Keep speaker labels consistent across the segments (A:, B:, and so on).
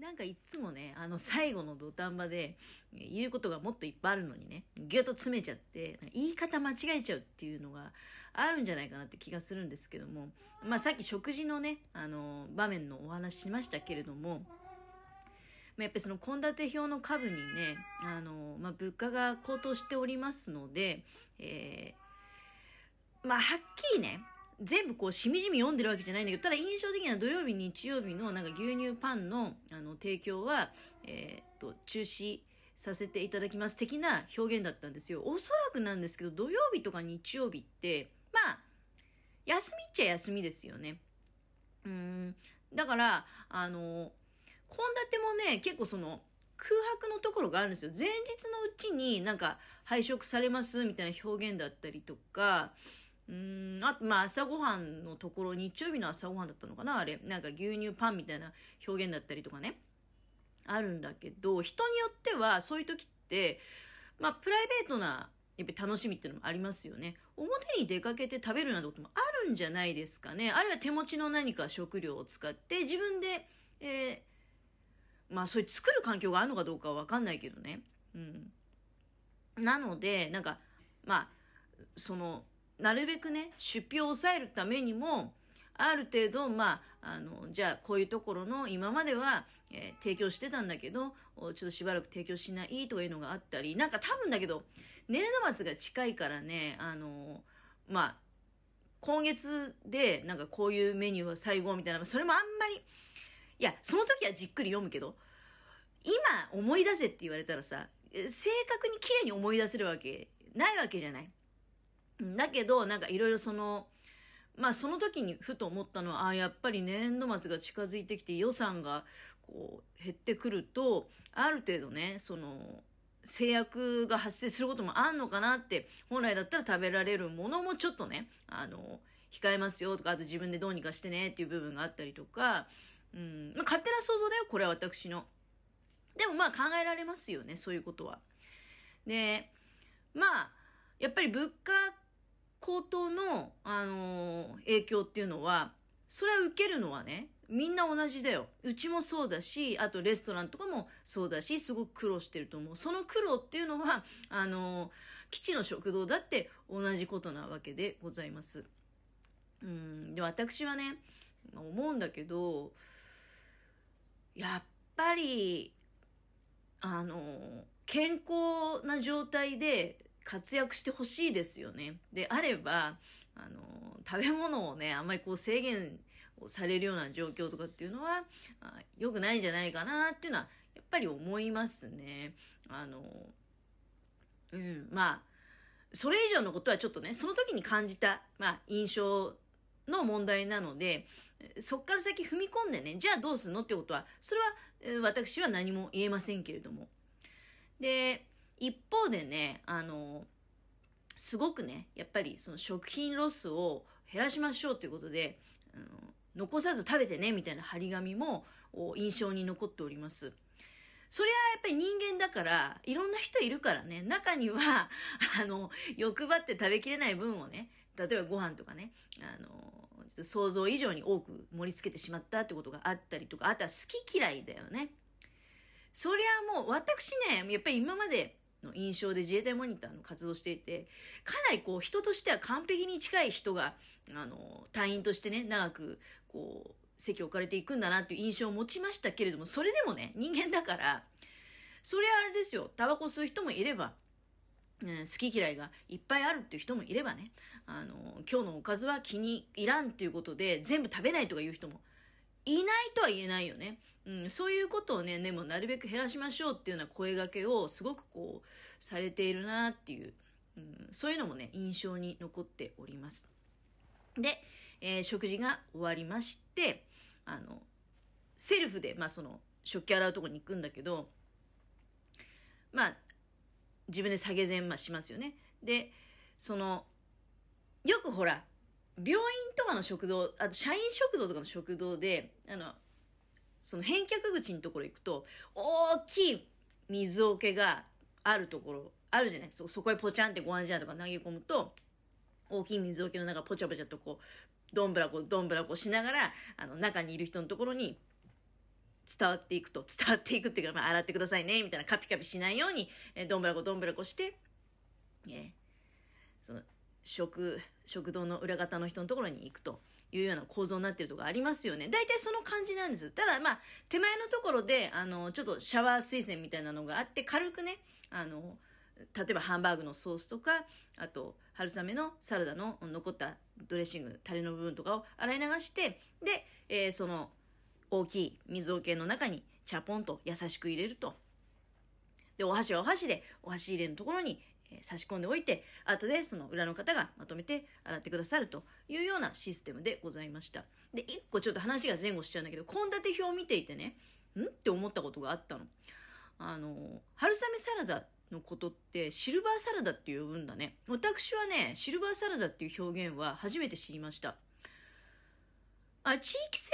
A: なんかいつもね、あの最後の土壇場で言うことがもっといっぱいあるのにね、ぎゅっと詰めちゃって、言い方間違えちゃうっていうのがあるんじゃないかなって気がするんですけども、まあさっき食事のね、あの、場面のお話しましたけれども、まあ、やっぱりその献立表の株にね、あの、まあ、物価が高騰しておりますので、えー、まあ、はっきりね、全部こうしみじみ読んでるわけじゃないんだけど、ただ印象的には土曜日、日曜日のなんか牛乳パンのあの提供は、えー、っと、中止させていただきます的な表現だったんですよ。おそらくなんですけど、土曜日とか日曜日って、まあ、休みっちゃ休みですよね。うん。だから、あの、献立もね、結構その、空白のところがあるんですよ。前日のうちになんか配食されますみたいな表現だったりとか、うん、あ、まあ、朝ごはんのところ、日曜日の朝ごはんだったのかなあれ。なんか牛乳パンみたいな表現だったりとかね。あるんだけど、人によっては、そういう時って、まあ、プライベートな、やっぱり楽しみっていうのもありますよね。表に出かけて食べるなんてこともあるんじゃないですかね。あるいは手持ちの何か食料を使って、自分で、えー、まあ、そういう作る環境があるのかどうかはわかんないけどね。うん。なので、なんか、まあ、その、なるべくね、出費を抑えるためにも、ある程度、まあ、あの、じゃあ、こういうところの、今までは、えー、提供してたんだけど、ちょっとしばらく提供しないとかいうのがあったり、なんか多分だけど、年度末が近いからね、あの、まあ、今月で、なんかこういうメニューは最後みたいな、それもあんまり、いや、その時はじっくり読むけど、今思い出せって言われたらさ、正確に綺麗に思い出せるわけないわけじゃない。だけど、なんかいろいろその、まあその時にふと思ったのは、ああ、やっぱり年度末が近づいてきて予算がこう減ってくると、ある程度ね、その、制約が発生することもあんのかなって、本来だったら食べられるものもちょっとね、あの、控えますよとか、あと自分でどうにかしてねっていう部分があったりとか、うん、まあ勝手な想像だよ、これは私の。でもまあ考えられますよね、そういうことは。で、まあ、やっぱり物価高騰の、あのー、影響っていうのは、それは受けるのはね、みんな同じだよ。うちもそうだし、あとレストランとかもそうだし、すごく苦労してると思う。その苦労っていうのは、あのー、基地の食堂だって同じことなわけでございます。うん、で、私はね、思うんだけど、やっぱり、あのー、健康な状態で活躍してほしいですよね。であれば、あの、食べ物をね、あんまりこう制限をされるような状況とかっていうのは、良くないんじゃないかなっていうのは、やっぱり思いますね。あの、うん、まあ、それ以上のことはちょっとね、その時に感じた、まあ、印象の問題なので、そっから先踏み込んでね、じゃあどうすんのってことは、それは私は何も言えませんけれども。で、一方でね、あの、すごくね、やっぱりその食品ロスを減らしましょうということで、あの残さず食べてね、みたいな張り紙も印象に残っております。それはやっぱり人間だから、いろんな人いるからね、中には、あの、欲張って食べきれない分をね、例えばご飯とかね、あの、想像以上に多く盛り付けてしまったってことがあったりとか、あとは好き嫌いだよね。そりゃもう私ね、やっぱり今までの印象で自衛隊モニターの活動していて、かなりこう人としては完璧に近い人が、あの、隊員としてね、長く、こう、席を置かれていくんだなっていう印象を持ちましたけれども、それでもね、人間だから、それはあれですよ、タバコ吸う人もいれば、うん、好き嫌いがいっぱいあるっていう人もいればね、あの、今日のおかずは気に入らんっていうことで全部食べないとかいう人もいないとは言えないよね。うん、そういうことをね、でもなるべく減らしましょうっていうような声掛けをすごくこう、されているなっていう、うん、そういうのもね、印象に残っております。で、えー、食事が終わりまして、あの、セルフで、まあその、食器洗うとこに行くんだけど、まあ、自分で下げ膳ましますよね。で、その、よくほら、病院とかの食堂、あと社員食堂とかの食堂で、あの、その返却口のところ行くと、大きい水桶があるところ、あるじゃない？そ、そこへポチャンってご飯じゃんとか投げ込むと、大きい水桶の中ポチャポチャとこう、どんぶらこどんぶらこしながら、あの、中にいる人のところに、伝わっていくと、伝わっていくっていうか、まあ、洗ってくださいね、みたいなカピカピしないように、えー、どんぶらこどんぶらこして、えー、その、食、食堂の裏方の人のところに行くというような構造になってるとこありますよね。大体その感じなんです。ただまあ、手前のところで、あの、ちょっとシャワー水栓みたいなのがあって、軽くね、あの、例えばハンバーグのソースとか、あと、春雨のサラダの残ったドレッシング、タレの部分とかを洗い流して、で、えー、その、大きい水桶の中にチャポンと優しく入れると。で、お箸はお箸で、お箸入れのところに、え、差し込んでおいて、後でその裏の方がまとめて洗ってくださるというようなシステムでございました。で、一個ちょっと話が前後しちゃうんだけど、献立表を見ていてね、ん？って思ったことがあったの。あの、春雨サラダのことってシルバーサラダって呼ぶんだね。私はね、シルバーサラダっていう表現は初めて知りました。あ、地域性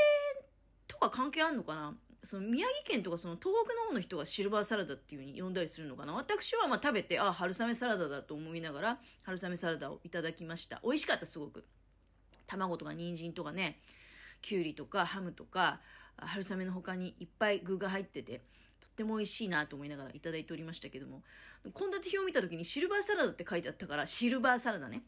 A: とか関係あんのかな？その宮城県とかその東北の方の人がシルバーサラダっていう風に呼んだりするのかな私はま食べて、あ、春雨サラダだと思いながら春雨サラダをいただきました。美味しかったすごく。卵とか人参とかね、きゅうりとかハムとか春雨の他にいっぱい具が入ってて、とっても美味しいなと思いながらいただいておりましたけども、献立表を見た時にシルバーサラダって書いてあったから、シルバーサラダね。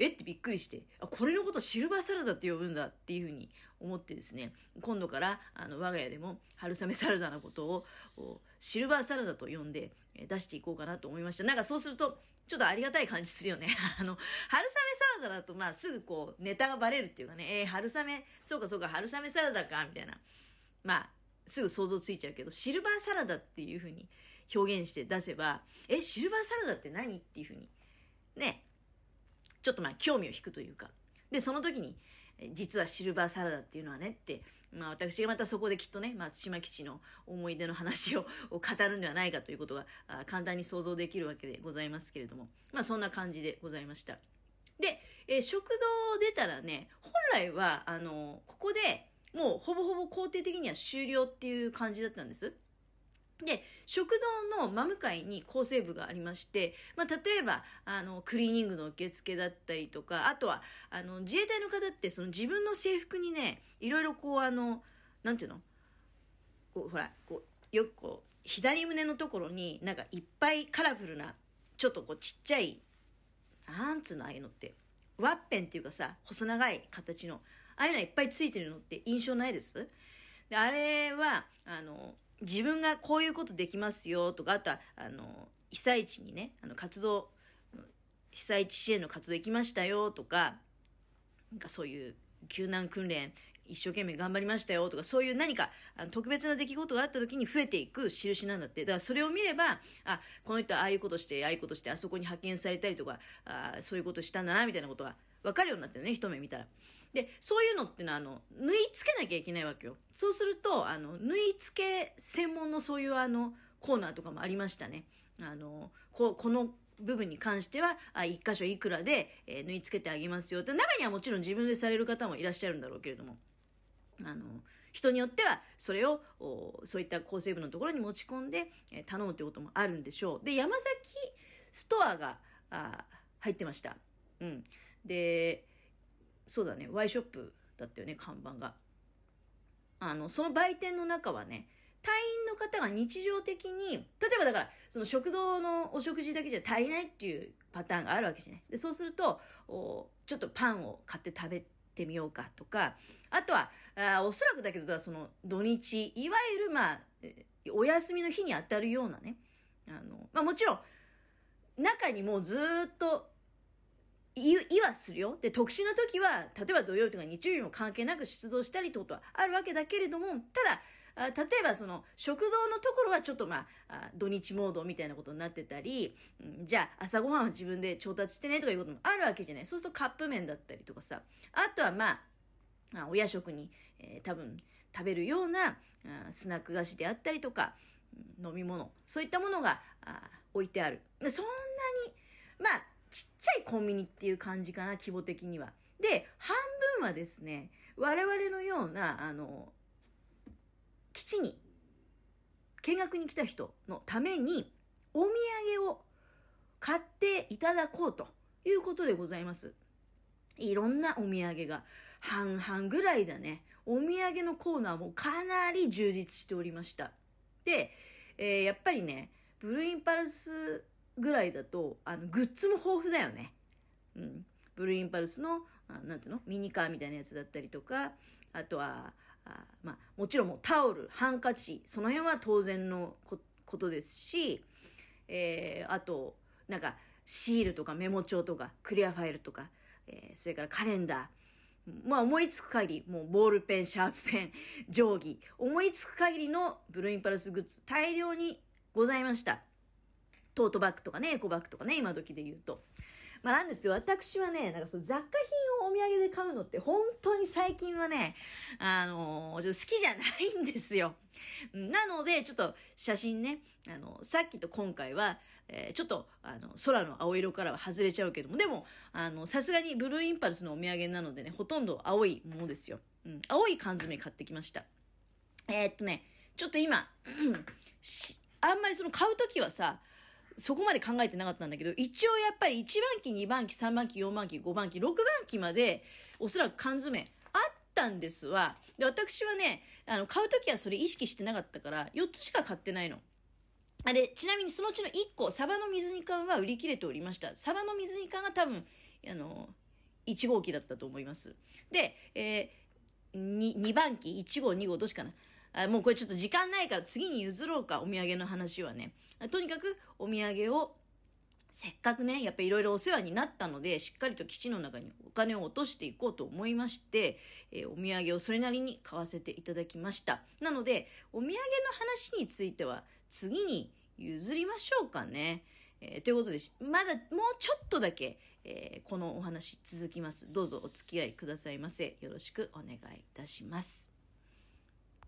A: え？ってびっくりして、あ、これのことシルバーサラダって呼ぶんだっていうふうに思ってですね、今度からあの我が家でも春雨サラダのことをシルバーサラダと呼んで出していこうかなと思いました。なんかそうすると、ちょっとありがたい感じするよね。あの、春雨サラダだと、まあ、すぐこう、ネタがバレるっていうかね、えー、春雨、そうかそうか、春雨サラダか、みたいな。まあ、すぐ想像ついちゃうけど、シルバーサラダっていう風に表現して出せば、え、シルバーサラダって何？っていう風に、ね、ちょっとまあ興味を引くというか。で、その時に、実はシルバーサラダっていうのはねって、まあ私がまたそこできっとね、松島基地の思い出の話を語るんではないかということが簡単に想像できるわけでございますけれども、まあそんな感じでございました。で、えー、食堂を出たらね、本来は、あの、ここでもうほぼほぼ肯定的には終了っていう感じだったんです。で、食堂の真向かいに構成部がありまして、まあ、例えば、あの、クリーニングの受付だったりとか、あとは、あの、自衛隊の方って、その自分の制服にね、いろいろこう、あの、なんていうの？こう、ほら、こう、よくこう、左胸のところになんかいっぱいカラフルな、ちょっとこう、ちっちゃい、なんつうの、ああいうのって、ワッペンっていうかさ、細長い形の、ああいうのいっぱいついてるのって印象ないです？で、あれは、あの、自分がこういうことできますよとか、あとは、あの、被災地にね、あの、活動、被災地支援の活動行きましたよとか、なんかそういう救難訓練一生懸命頑張りましたよとか、そういう何かあの特別な出来事があった時に増えていく印なんだって。だからそれを見れば、あ、この人はああいうことして、ああいうことして、あそこに派遣されたりとか、あそういうことしたんだな、みたいなことが分かるようになってるね、一目見たら。で、そういうのってのは、あの、縫い付けなきゃいけないわけよ。そうすると、あの、縫い付け専門のそういうあの、コーナーとかもありましたね。あの、ここの部分に関しては、あ、一箇所いくらで、えー、縫い付けてあげますよって、中にはもちろん自分でされる方もいらっしゃるんだろうけれども、あの、人によっては、それを、そういった構成部のところに持ち込んで、えー、頼むということもあるんでしょう。で、山崎ストアが、あ入ってました。うん。で、そうだね、ワイショップだったよね、看板が。あの、その売店の中はね、隊員の方が日常的に、例えばだから、その食堂のお食事だけじゃ足りないっていうパターンがあるわけじゃない。で、そうすると、おちょっとパンを買って食べてみようかとか、あとは、あおそらくだけど、その土日、いわゆるまあ、お休みの日に当たるようなね、あの、まあもちろん、中にもうずっといはするよ。で、特殊な時は、例えば土曜日とか日曜日も関係なく出動したりってことはあるわけだけれども、ただ、あ例えばその食堂のところはちょっとまあ土日モードみたいなことになってたり、うん、じゃあ朝ごはんは自分で調達してねとかいうこともあるわけじゃないそうするとカップ麺だったりとかさあとはまああお夜食に、えー、多分食べるようなあスナック菓子であったりとか飲み物そういったものが置いてあるそんなにまあちっちゃいコンビニっていう感じかな、規模的には。で、半分はですね、我々のような、あの、基地に見学に来た人のためにお土産を買っていただこうということでございます。いろんなお土産が半々ぐらいだね。お土産のコーナーもかなり充実しておりました。で、えー、やっぱりね、ブルーインパルスぐらいだと、あの、グッズも豊富だよね。うん。ブルーインパルスの、あなんていうの？ミニカーみたいなやつだったりとか、あとは、あまあ、もちろんもうタオル、ハンカチ、その辺は当然のことですし、えー、あと、なんか、シールとかメモ帳とか、クリアファイルとか、えー、それからカレンダー、まあ思いつく限り、もうボールペン、シャープペン、定規、思いつく限りのブルーインパルスグッズ、大量にございました。トートバッグとかね、エコバッグとかね、今時で言うと。まあなんですけど、私はね、なんかその雑貨品をお土産で買うのって本当に最近はね、あのー、ちょっと好きじゃないんですよ。なので、ちょっと写真ね、あの、さっきと今回は、えー、ちょっと、あの、空の青色からは外れちゃうけども、でも、あの、さすがにブルーインパルスのお土産なのでね、ほとんど青いものですよ。うん、青い缶詰買ってきました。え、っとね、ちょっと今、あんまりその買うときはさ、そこまで考えてなかったんだけど、一応やっぱり1番機、2番機、3番機、4番機、5番機、6番機まで、おそらく缶詰あったんですわ。で、私はね、あの、買うときはそれ意識してなかったから、4つしか買ってないの。あれ、ちなみにそのうちの1個、サバの水煮缶は売り切れておりました。サバの水煮缶が多分、あの、1号機だったと思います。で、えー、2, 2番機、1号、2号、どっちかな。あもうこれちょっと時間ないから次に譲ろうか、お土産の話はね。とにかくお土産をせっかくね、やっぱりいろいろお世話になったので、しっかりと基地の中にお金を落としていこうと思いまして、えー、お土産をそれなりに買わせていただきました。なので、お土産の話については次に譲りましょうかね。えー、ということで、まだもうちょっとだけ、えー、このお話続きます。どうぞお付き合いくださいませ。よろしくお願いいたします。